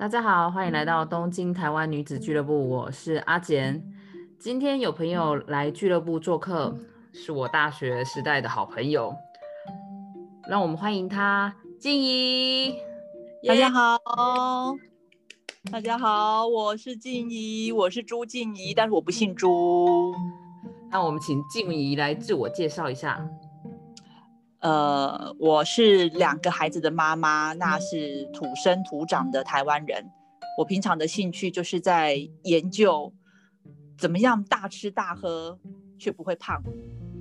大家好，欢迎来到东京台湾女子俱乐部，我是阿简。今天有朋友来俱乐部做客，是我大学时代的好朋友，让我们欢迎他，静怡。大家好，大家好，我是静怡，我是朱静怡，但是我不姓朱。那我们请静怡来自我介绍一下。呃，我是两个孩子的妈妈，那是土生土长的台湾人。我平常的兴趣就是在研究怎么样大吃大喝却不会胖，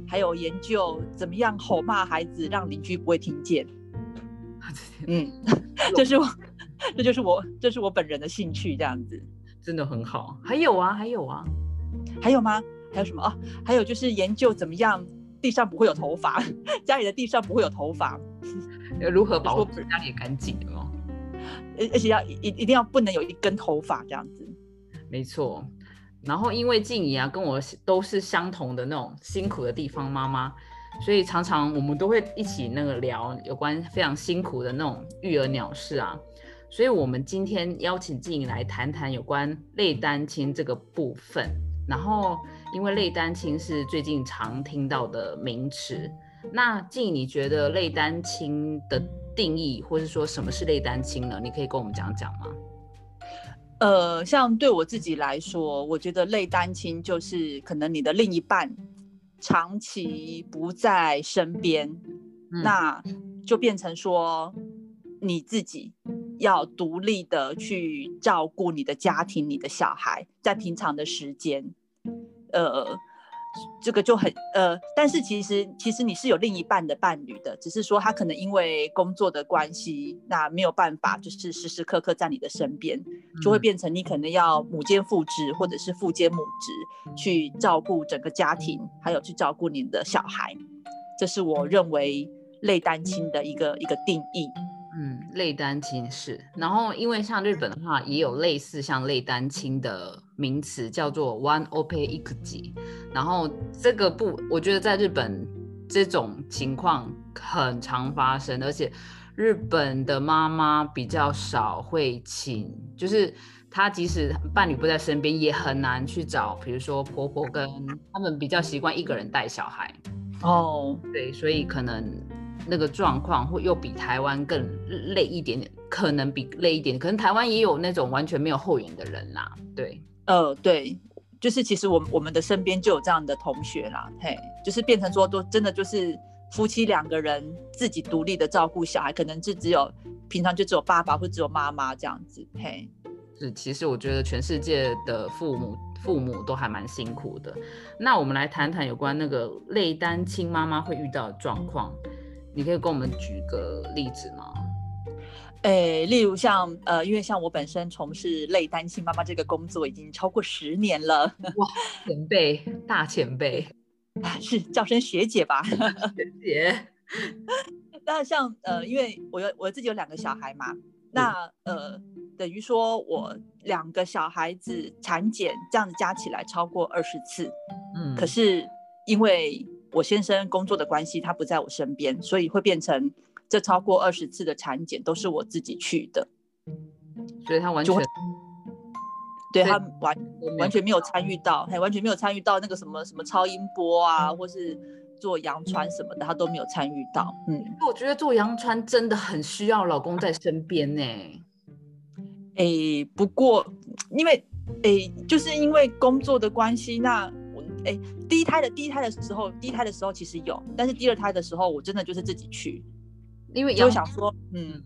还有研究怎么样吼骂孩子让邻居不会听见。嗯，这是我，这就是我，这是我本人的兴趣，这样子真的很好。还有啊，还有啊，还有吗？还有什么哦？还有就是研究怎么样。地上不会有头发，家里的地上不会有头发，如何保持家里干净哦？而而且要一一定要不能有一根头发这样子。没错，然后因为静怡啊跟我都是相同的那种辛苦的地方妈妈，所以常常我们都会一起那个聊有关非常辛苦的那种育儿鸟事啊。所以我们今天邀请静怡来谈谈有关类单亲这个部分，然后。因为类单亲是最近常听到的名词，那静，你觉得类单亲的定义，或是说什么是类单亲呢？你可以跟我们讲讲吗？呃，像对我自己来说，我觉得类单亲就是可能你的另一半长期不在身边，那就变成说你自己要独立的去照顾你的家庭、你的小孩，在平常的时间。呃，这个就很呃，但是其实其实你是有另一半的伴侣的，只是说他可能因为工作的关系，那没有办法就是时时刻刻在你的身边，就会变成你可能要母兼父职或者是父兼母职去照顾整个家庭，还有去照顾你的小孩，这是我认为类单亲的一个一个定义。嗯，类单亲是，然后因为像日本的话，也有类似像类单亲的名词，叫做 one ope ikuji。然后这个不，我觉得在日本这种情况很常发生，而且日本的妈妈比较少会请，就是她即使伴侣不在身边，也很难去找，比如说婆婆跟他们比较习惯一个人带小孩。哦，对，所以可能。那个状况会又比台湾更累一点点，可能比累一点，可能台湾也有那种完全没有后援的人啦。对，呃，对，就是其实我我们的身边就有这样的同学啦，嘿，就是变成说都真的就是夫妻两个人自己独立的照顾小孩，可能就只有平常就只有爸爸或只有妈妈这样子，嘿。是，其实我觉得全世界的父母父母都还蛮辛苦的。那我们来谈谈有关那个类单亲妈妈会遇到的状况。你可以跟我们举个例子吗？诶，例如像呃，因为像我本身从事类单亲妈妈这个工作已经超过十年了，哇，前辈，大前辈，是叫声学姐吧？学姐。那像呃，因为我有我自己有两个小孩嘛，那呃，等于说我两个小孩子产检这样子加起来超过二十次，嗯，可是因为。我先生工作的关系，他不在我身边，所以会变成这超过二十次的产检都是我自己去的，所以他完全对他完完全没有参与到，还完全没有参与到那个什么什么超音波啊，或是做羊穿什么的，他都没有参与到。嗯，我觉得做羊穿真的很需要老公在身边呢。哎，不过因为哎，就是因为工作的关系，那我。哎，第一胎的第一胎的时候，第一胎的时候其实有，但是第二胎的时候，我真的就是自己去，因为就想说，嗯，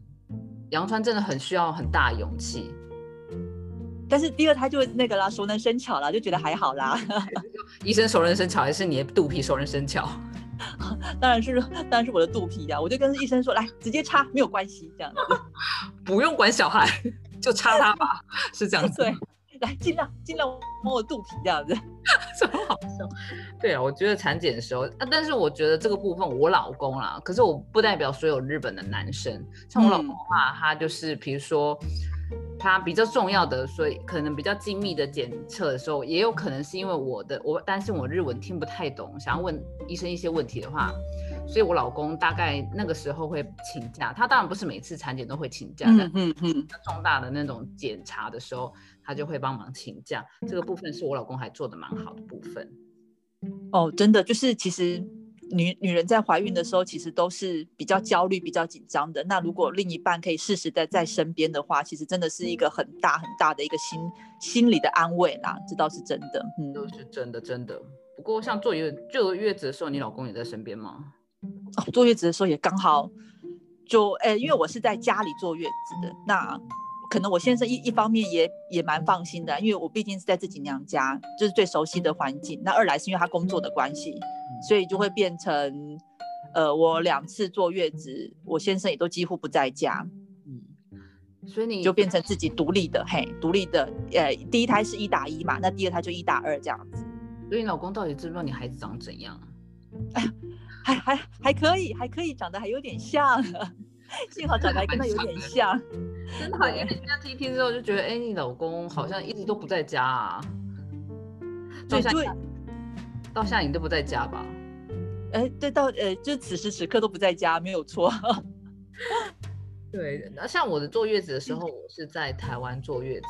杨川真的很需要很大勇气，但是第二胎就那个啦，熟能生巧啦，就觉得还好啦。医生熟能生巧还是你的肚皮熟能生巧？当然是当然是我的肚皮呀，我就跟医生说，来直接插没有关系，这样子，不用管小孩，就插他吧，是这样子。对。来，尽量尽量摸我肚皮这样子，什么好笑。对啊，我觉得产检的时候，啊，但是我觉得这个部分我老公啦，可是我不代表所有日本的男生。像我老公的话，他就是比如说他比较重要的，所以可能比较精密的检测的时候，也有可能是因为我的我担心我日文听不太懂，想要问医生一些问题的话，所以我老公大概那个时候会请假。他当然不是每次产检都会请假，但嗯嗯，重大的那种检查的时候，他就会帮忙请假。这个部分是我老公还做的蛮好的部分。哦，真的就是其实。女女人在怀孕的时候，其实都是比较焦虑、比较紧张的。那如果另一半可以适时的在身边的话，其实真的是一个很大很大的一个心心理的安慰啦。这倒是真的，嗯，都是真的真的。不过像坐月坐月子的时候，你老公也在身边吗？哦，坐月子的时候也刚好就，诶，因为我是在家里坐月子的，那可能我先生一一方面也也蛮放心的，因为我毕竟是在自己娘家，就是最熟悉的环境。那二来是因为他工作的关系。所以就会变成，呃，我两次坐月子，我先生也都几乎不在家，嗯，所以你就变成自己独立的，嘿，独立的，呃，第一胎是一打一嘛，那第二胎就一打二这样子。所以你老公到底知不知道你孩子长怎样？哎，还还还可以，还可以，长得还有点像，幸好长得还跟他有点像，真的，因为这样听听之后就觉得，哎，你老公好像一直都不在家啊，对对。到现在你都不在家吧？哎，对，到呃，就此时此刻都不在家，没有错。对，那像我的坐月子的时候，我是在台湾坐月子，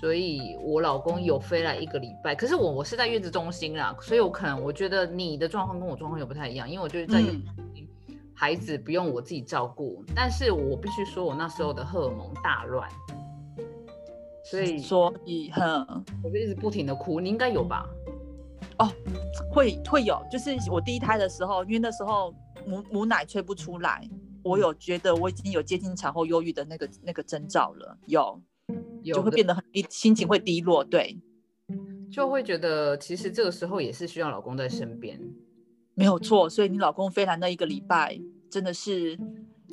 所以我老公有飞来一个礼拜。可是我我是在月子中心啦，所以我可能我觉得你的状况跟我状况又不太一样，因为我就是在孩子不用我自己照顾，但是我必须说我那时候的荷尔蒙大乱，所以所以哼，我就一直不停的哭。你应该有吧？哦，会会有，就是我第一胎的时候，因为那时候母母奶催不出来，我有觉得我已经有接近产后忧郁的那个那个征兆了，有，就会变得很低，心情会低落，对，就会觉得其实这个时候也是需要老公在身边，没有错，所以你老公飞来那一个礼拜，真的是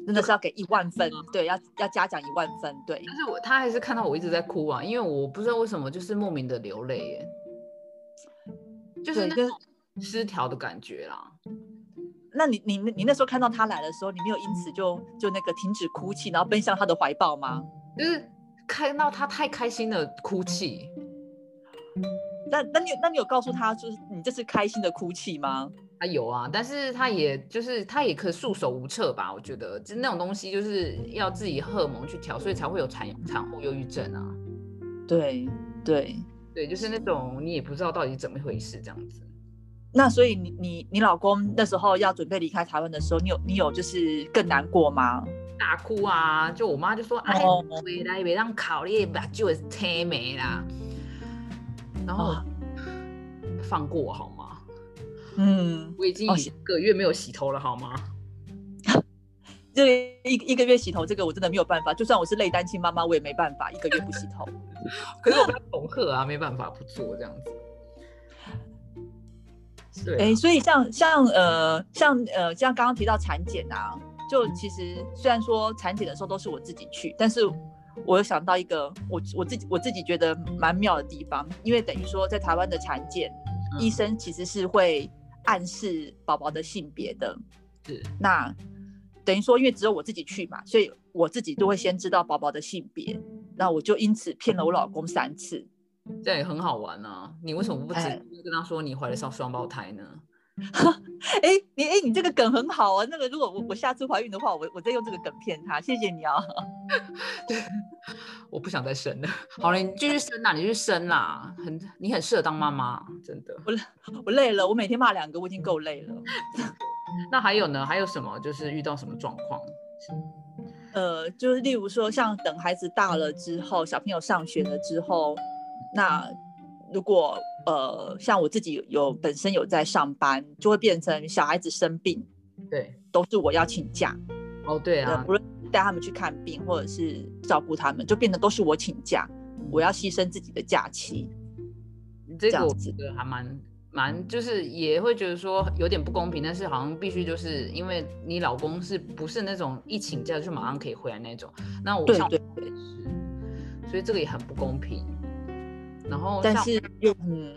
真的是要给一万分，对，要要嘉奖一万分，对，但是我他还是看到我一直在哭啊，因为我不知道为什么就是莫名的流泪耶。就是那种失调的感觉啦。那你你你那时候看到他来的时候，你没有因此就就那个停止哭泣，然后奔向他的怀抱吗？就是看到他太开心的哭泣。那那你那你有告诉他，就是你这是开心的哭泣吗？他有啊，但是他也就是他也可束手无策吧？我觉得，就那种东西就是要自己荷尔蒙去调，所以才会有产产后忧郁症啊。对对。对，就是那种你也不知道到底怎么回事这样子。那所以你你你老公那时候要准备离开台湾的时候，你有你有就是更难过吗？大哭啊！就我妈就说：“哎，回来别让考虑把就车没啦。”然后放过我好吗？嗯，我已经一个月没有洗头了好吗？这一一个月洗头，这个我真的没有办法。就算我是累单亲妈妈，我也没办法一个月不洗头。可是我被恐吓啊，没办法不做这样子。对，哎，所以像像呃像呃像刚刚提到产检啊，就其实虽然说产检的时候都是我自己去，但是我有想到一个我我自己我自己觉得蛮妙的地方，因为等于说在台湾的产检，医生其实是会暗示宝宝的性别的。是，那。等于说，因为只有我自己去嘛，所以我自己都会先知道宝宝的性别，那我就因此骗了我老公三次，这也很好玩啊！你为什么不直接跟他说你怀了上双胞胎呢？哎，你哎，你这个梗很好啊！那个如果我我下次怀孕的话，我我再用这个梗骗他，谢谢你啊！我不想再生了。好了，你继续生啦，你去生啦，很你很适合当妈妈，真的。我我累了，我每天骂两个，我已经够累了。那还有呢？还有什么？就是遇到什么状况？呃，就是例如说，像等孩子大了之后，小朋友上学了之后，那如果呃，像我自己有本身有在上班，就会变成小孩子生病，对，都是我要请假。哦，对啊，不论带他们去看病，或者是照顾他们，就变得都是我请假，我要牺牲自己的假期。这个我觉得还蛮。蛮就是也会觉得说有点不公平，但是好像必须就是因为你老公是不是那种一请假就马上可以回来那种，那我像也是，所以这个也很不公平。然后但是又嗯，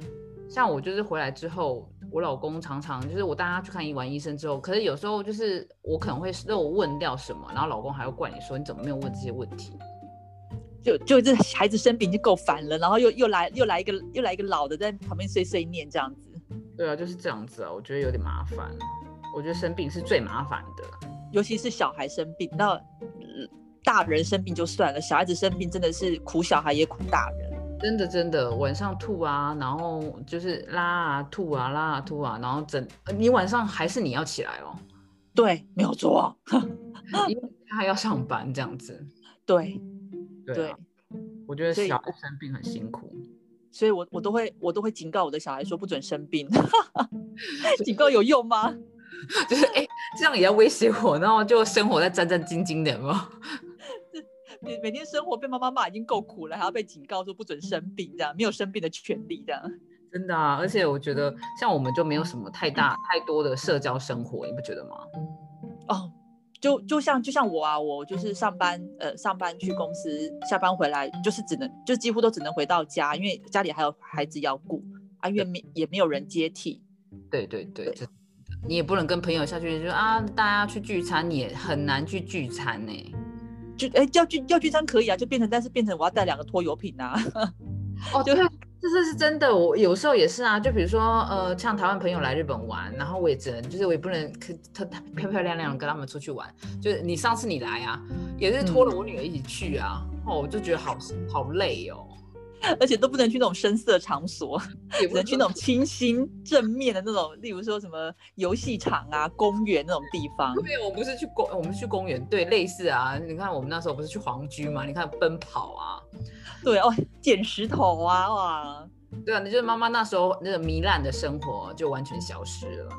像我就是回来之后，我老公常常就是我带他去看完医生之后，可是有时候就是我可能会漏问掉什么，然后老公还要怪你说你怎么没有问这些问题。就就这孩子生病就够烦了，然后又又来又来一个又来一个老的在旁边碎碎念这样子。对啊，就是这样子啊，我觉得有点麻烦。我觉得生病是最麻烦的，尤其是小孩生病，那大人生病就算了，小孩子生病真的是苦小孩也苦大人。真的真的，晚上吐啊，然后就是拉啊吐啊拉啊吐啊，然后整你晚上还是你要起来哦。对，没有错，因为他还要上班这样子。对对，我觉得小孩生病很辛苦，所以我我都会我都会警告我的小孩说不准生病。警告有用吗？就是哎，这样也要威胁我，然后就生活在战战兢兢的吗？每每天生活被妈妈骂已经够苦了，还要被警告说不准生病，这样没有生病的权利，这样真的啊！而且我觉得像我们就没有什么太大太多的社交生活，你不觉得吗？哦，就就像就像我啊，我就是上班呃上班去公司，下班回来就是只能就几乎都只能回到家，因为家里还有孩子要顾啊，因为没也没有人接替。对对对，你也不能跟朋友下去就啊，大家去聚餐，你也很难去聚餐呢。就哎，要聚要聚餐可以啊，就变成但是变成我要带两个拖油瓶啊。哦，对，这这是真的。我有时候也是啊，就比如说呃，像台湾朋友来日本玩，然后我也只能就是我也不能可特漂漂亮亮跟他们出去玩。就是你上次你来啊，也是拖了我女儿一起去啊，哦，我就觉得好好累哦。而且都不能去那种深色场所，只能去那种清新正面的那种，例如说什么游戏场啊、公园那种地方。对，我不是去公，我们去公园，对，类似啊。你看我们那时候不是去皇居嘛？你看奔跑啊，对哦，捡石头啊，哇，对啊，那就是妈妈那时候那个糜烂的生活就完全消失了。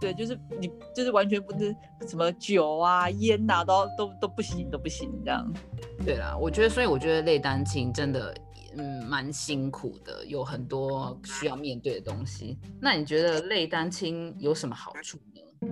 对，就是你就是完全不是什么酒啊、烟呐，都都都不行，都不行这样。对啦，我觉得，所以我觉得类单亲真的。嗯，蛮辛苦的，有很多需要面对的东西。那你觉得累单亲有什么好处呢？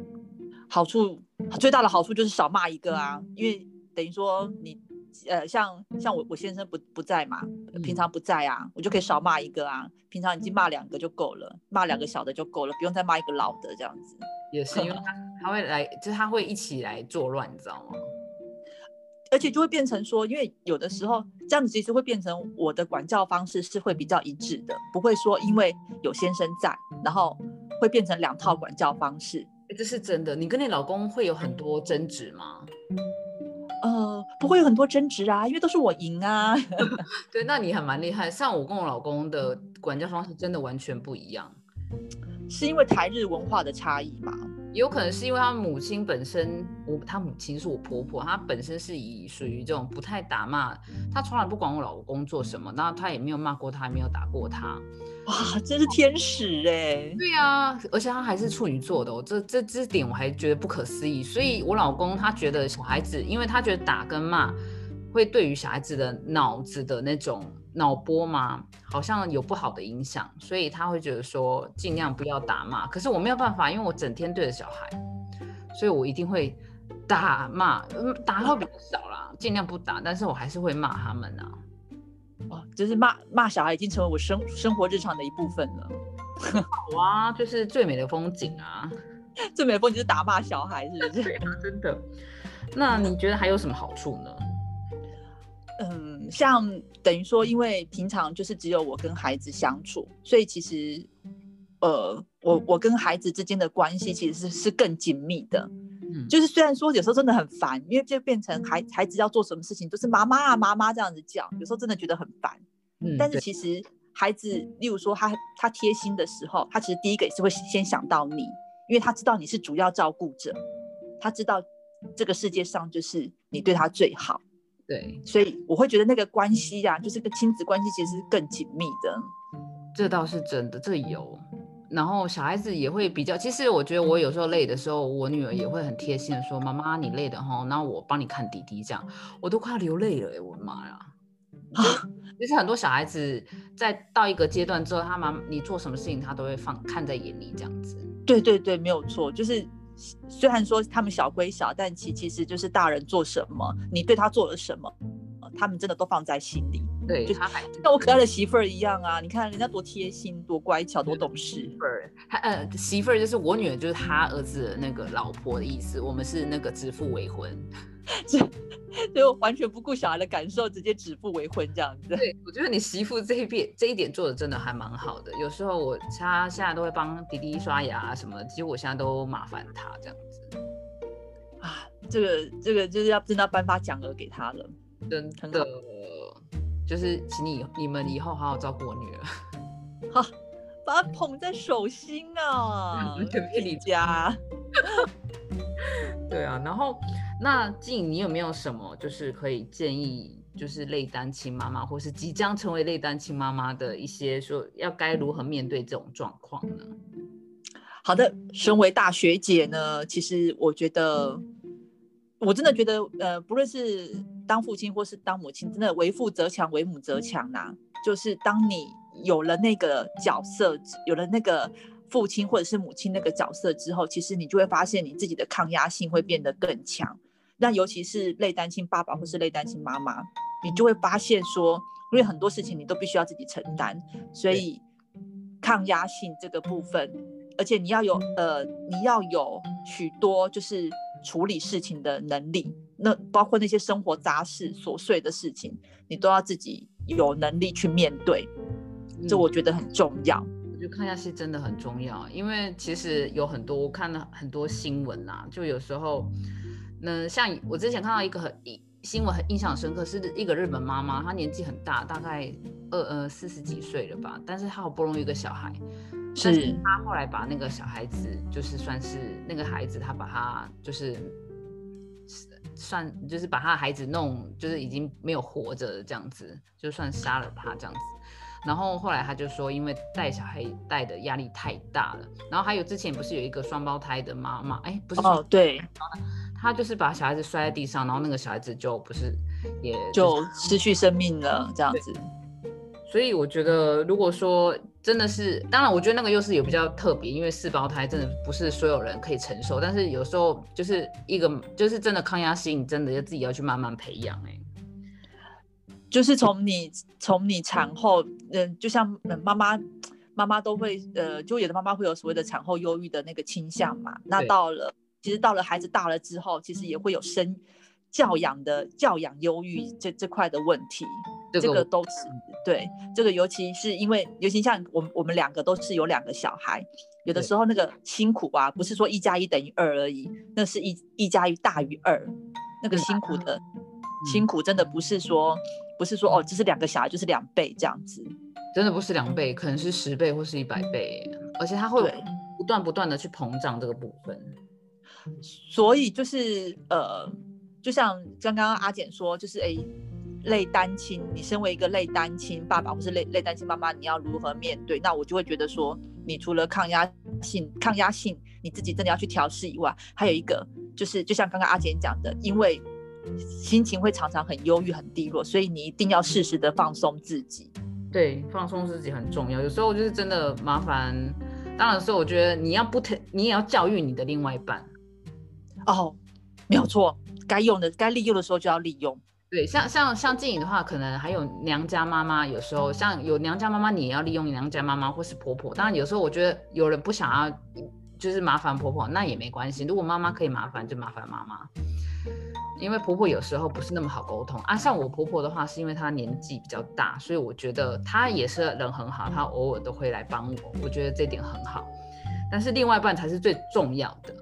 好处最大的好处就是少骂一个啊，因为等于说你呃，像像我我先生不不在嘛，平常不在啊，我就可以少骂一个啊。平常已经骂两个就够了，骂两个小的就够了，不用再骂一个老的这样子。也是因为他他会来，就是他会一起来作乱，你知道吗？而且就会变成说，因为有的时候这样子其实会变成我的管教方式是会比较一致的，不会说因为有先生在，然后会变成两套管教方式。这是真的。你跟你老公会有很多争执吗？呃，不会有很多争执啊，因为都是我赢啊。对，那你还蛮厉害。像我跟我老公的管教方式真的完全不一样，是因为台日文化的差异吗？有可能是因为他母亲本身，我他母亲是我婆婆，她本身是以属于这种不太打骂，她从来不管我老公做什么，那她也没有骂过他，也没有打过他。哇，真是天使哎！对啊，而且她还是处女座的，我这这这点我还觉得不可思议。所以我老公他觉得小孩子，因为他觉得打跟骂会对于小孩子的脑子的那种。脑波嘛，好像有不好的影响，所以他会觉得说尽量不要打骂。可是我没有办法，因为我整天对着小孩，所以我一定会打骂，打会比较少啦，尽量不打，但是我还是会骂他们啊。哦，就是骂骂小孩已经成为我生生活日常的一部分了。好啊，就是最美的风景啊，最美的风景是打骂小孩，是不是？对啊，真的。那你觉得还有什么好处呢？嗯，像等于说，因为平常就是只有我跟孩子相处，所以其实，呃，我我跟孩子之间的关系其实是是更紧密的。嗯，就是虽然说有时候真的很烦，因为就变成孩孩子要做什么事情都是妈妈啊妈妈这样子叫，有时候真的觉得很烦。嗯，但是其实孩子，例如说他他贴心的时候，他其实第一个也是会先想到你，因为他知道你是主要照顾者，他知道这个世界上就是你对他最好。对，所以我会觉得那个关系呀，就是跟亲子关系，其实是更紧密的。这倒是真的，这有。然后小孩子也会比较，其实我觉得我有时候累的时候，我女儿也会很贴心的说：“妈妈，你累的哈，那我帮你看弟弟。”这样我都快要流泪了哎，我的妈呀！啊，其 实很多小孩子在到一个阶段之后，他妈你做什么事情，他都会放看在眼里这样子。对对对，没有错，就是。虽然说他们小归小，但其其实就是大人做什么，你对他做了什么，他们真的都放在心里。对，就他还像我可爱的媳妇儿一样啊！你看人家多贴心、多乖巧、多懂事。媳妇儿，他呃，媳妇儿就是我女儿，就是他儿子的那个老婆的意思。我们是那个指腹为婚，就就完全不顾小孩的感受，直接指腹为婚这样子。对，我觉得你媳妇这一边这一点做的真的还蛮好的。有时候我他现在都会帮弟弟刷牙啊什么，其实我现在都麻烦他这样子。啊，这个这个就是要真的要颁发奖额给他了，真的。就是请你你们以后好好照顾我女儿，好，把她捧在手心啊，给你家。对啊，然后那静，你有没有什么就是可以建议，就是类单亲妈妈，或是即将成为类单亲妈妈的一些说要该如何面对这种状况呢？好的，身为大学姐呢，其实我觉得。我真的觉得，呃，不论是当父亲或是当母亲，真的为父则强，为母则强呐。就是当你有了那个角色，有了那个父亲或者是母亲那个角色之后，其实你就会发现你自己的抗压性会变得更强。那尤其是类单亲爸爸或是类单亲妈妈，你就会发现说，因为很多事情你都必须要自己承担，所以抗压性这个部分，而且你要有，呃，你要有许多就是。处理事情的能力，那包括那些生活杂事、琐碎的事情，你都要自己有能力去面对，这我觉得很重要。我觉得看下戏真的很重要，因为其实有很多我看了很多新闻啊，就有时候，那像我之前看到一个很新闻很印象深刻，是一个日本妈妈，她年纪很大，大概二呃四十几岁了吧，但是她好不容易一个小孩。是他后来把那个小孩子，就是算是那个孩子，他把他就是算就是把他的孩子弄，就是已经没有活着这样子，就算杀了他这样子。然后后来他就说，因为带小孩带的压力太大了。然后还有之前不是有一个双胞胎的妈妈，哎，不是哦，对，他就是把小孩子摔在地上，然后那个小孩子就不是也就失去生命了这样子。所以我觉得，如果说真的是，当然，我觉得那个又是有比较特别，因为四胞胎真的不是所有人可以承受。但是有时候就是一个，就是真的抗压性，真的要自己要去慢慢培养。哎，就是从你从你产后，嗯，就像妈妈妈妈都会，呃，就有的妈妈会有所谓的产后忧郁的那个倾向嘛。那到了，其实到了孩子大了之后，其实也会有生教养的教养忧郁这这块的问题。这个都是对，这个尤其是因为，尤其像我我们两个都是有两个小孩，有的时候那个辛苦啊，不是说一加一等于二而已，那是一一加一大于二，那个辛苦的辛苦真的不是说不是说哦，这是两个小孩就是两倍这样子，真的不是两倍，可能是十倍或是一百倍，而且他会不断不断的去膨胀这个部分，所以就是呃，就像刚刚阿简说，就是哎。类单亲，你身为一个类单亲爸爸或是类类单亲妈妈，你要如何面对？那我就会觉得说，你除了抗压性、抗压性，你自己真的要去调试以外，还有一个就是，就像刚刚阿简讲的，因为心情会常常很忧郁、很低落，所以你一定要适时的放松自己。对，放松自己很重要。有时候就是真的麻烦，当然是我觉得你要不疼，你也要教育你的另外一半。哦，没有错，该用的、该利用的时候就要利用。对，像像像静颖的话，可能还有娘家妈妈，有时候像有娘家妈妈，你也要利用娘家妈妈或是婆婆。当然有时候我觉得有人不想要，就是麻烦婆婆，那也没关系。如果妈妈可以麻烦，就麻烦妈妈，因为婆婆有时候不是那么好沟通啊。像我婆婆的话，是因为她年纪比较大，所以我觉得她也是人很好，她偶尔都会来帮我，我觉得这点很好。但是另外一半才是最重要的。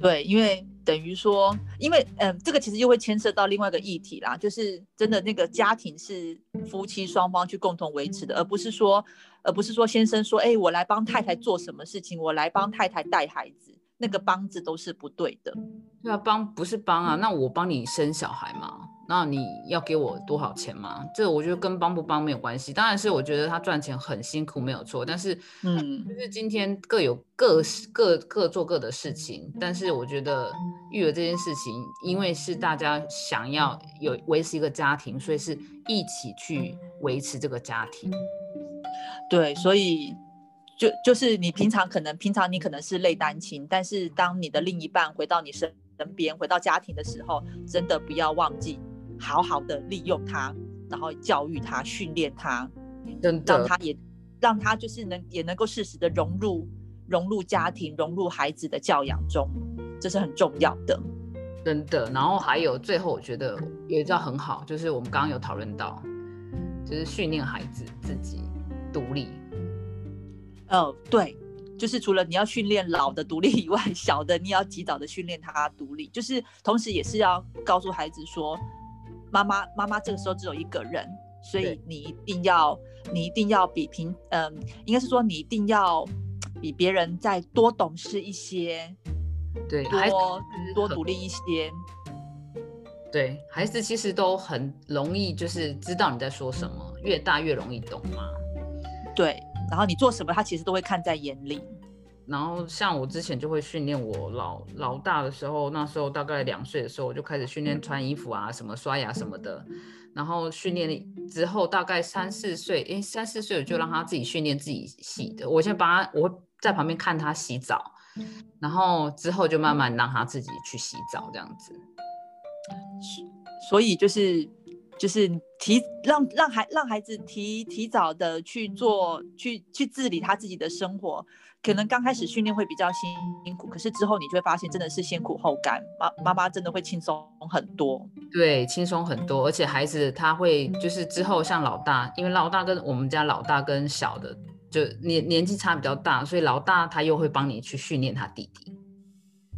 对，因为。等于说，因为嗯，这个其实又会牵涉到另外一个议题啦，就是真的那个家庭是夫妻双方去共同维持的，而不是说，而不是说先生说，哎，我来帮太太做什么事情，我来帮太太带孩子，那个帮字都是不对的。对啊，帮不是帮啊，那我帮你生小孩嘛。那你要给我多少钱吗？这我觉得跟帮不帮没有关系。当然是我觉得他赚钱很辛苦，没有错。但是，嗯，就是今天各有各各各做各的事情。但是我觉得育儿这件事情，因为是大家想要有维持一个家庭，所以是一起去维持这个家庭。对，所以就就是你平常可能平常你可能是累单亲，但是当你的另一半回到你身边，回到家庭的时候，真的不要忘记。好好的利用他，然后教育他、训练他，让他也让他就是能也能够适时的融入融入家庭、融入孩子的教养中，这是很重要的。真的。然后还有最后，我觉得有一招很好，就是我们刚刚有讨论到，就是训练孩子自己独立。呃，对，就是除了你要训练老的独立以外，小的你也要及早的训练他独立，就是同时也是要告诉孩子说，妈妈妈妈这个时候只有一个人，所以你一定要你一定要比平嗯、应该是说你一定要比别人再多懂事一些，对，多多很独立一些。对孩子其实都很容易，就是知道你在说什么，越大越容易懂嘛。对，然后你做什么，他其实都会看在眼里。然后像我之前就会训练我老老大的时候，那时候大概两岁的时候，我就开始训练穿衣服啊，什么刷牙什么的。然后训练之后，大概三四岁，诶，三四岁我就让他自己训练自己洗的。我先帮他，我在旁边看他洗澡，然后之后就慢慢让他自己去洗澡，这样子。所以就是就是提让让孩让孩子提提早的去做去去治理他自己的生活，可能刚开始训练会比较辛苦，可是之后你就会发现真的是先苦后甘，妈妈妈真的会轻松很多。对，轻松很多，而且孩子他会就是之后像老大，因为老大跟我们家老大跟小的就年年纪差比较大，所以老大他又会帮你去训练他弟弟。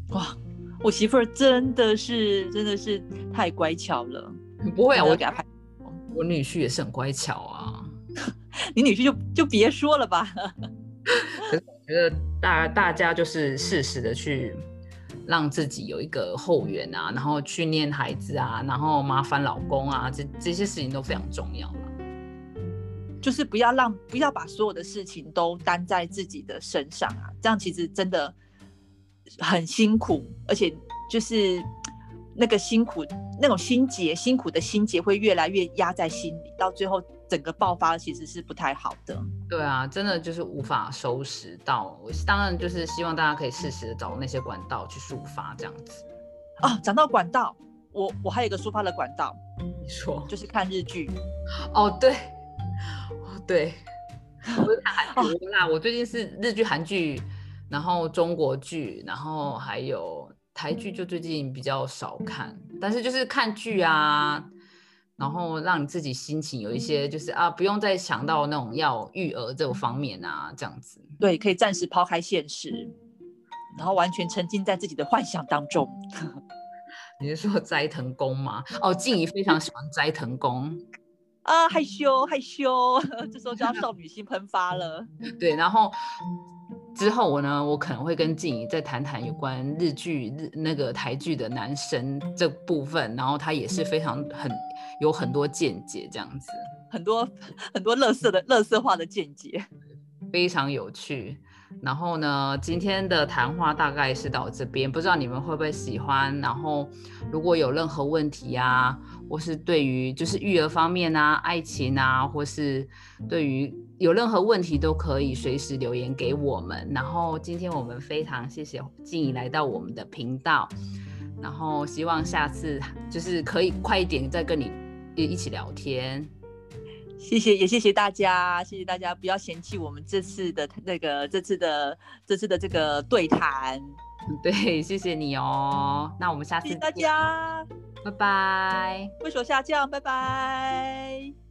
哇，我媳妇儿真的是真的是太乖巧了，不会啊，我给他拍。我女婿也是很乖巧啊。你女婿就就别说了吧。可是我觉得大大家就是适时的去让自己有一个后援啊，然后训练孩子啊，然后麻烦老公啊，这这些事情都非常重要了。就是不要让不要把所有的事情都担在自己的身上啊，这样其实真的很辛苦，而且就是那个辛苦那种心结，辛苦的心结会越来越压在心里，到最后整个爆发其实是不太好的。对啊，真的就是无法收拾到。我当然就是希望大家可以适时的找那些管道去抒发，这样子。哦，讲到管道，我我还有一个抒发的管道，你说？就是看日剧。哦，对，哦对，我是看韩剧啦。我最近是日剧、韩剧，然后中国剧，然后还有台剧，就最近比较少看。但是就是看剧啊，然后让你自己心情有一些，就是啊，不用再想到那种要育儿这个方面啊，这样子。对，可以暂时抛开现实，然后完全沉浸在自己的幻想当中。你是说斋藤工吗？哦，静怡非常喜欢斋藤工。啊，害羞害羞，这时候就要少女心喷发了。对，然后之后我呢，我可能会跟静怡再谈谈有关日剧、日那个台剧的男生这部分，然后他也是非常很有很多见解，这样子很多很多乐色的乐色化的见解。非常有趣。然后呢，今天的谈话大概是到这边，不知道你们会不会喜欢？然后如果有任何问题啊，或是对于就是育儿方面啊、爱情啊，或是对于有任何问题都可以随时留言给我们。然后今天我们非常谢谢静怡来到我们的频道，然后希望下次就是可以快一点再跟你一起聊天。谢谢，也谢谢大家，谢谢大家，不要嫌弃我们这次的那个这次的这次的这个对谈。对，谢谢你哦。那我们下次谢谢大见，家，拜拜。挥手下降，拜拜。